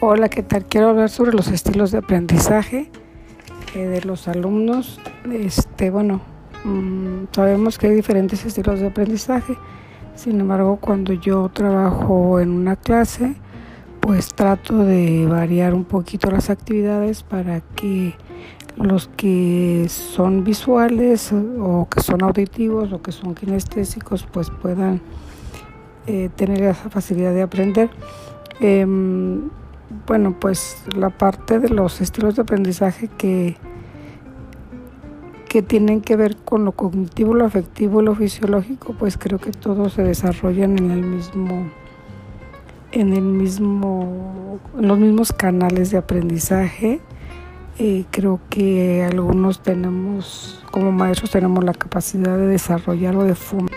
Hola, ¿qué tal? Quiero hablar sobre los estilos de aprendizaje eh, de los alumnos. Este, bueno, mmm, sabemos que hay diferentes estilos de aprendizaje. Sin embargo, cuando yo trabajo en una clase, pues trato de variar un poquito las actividades para que los que son visuales o que son auditivos o que son kinestésicos pues puedan eh, tener esa facilidad de aprender. Eh, bueno, pues la parte de los estilos de aprendizaje que, que tienen que ver con lo cognitivo, lo afectivo lo fisiológico, pues creo que todos se desarrollan en el mismo en el mismo en los mismos canales de aprendizaje. Eh, creo que algunos tenemos, como maestros, tenemos la capacidad de desarrollar o de fumar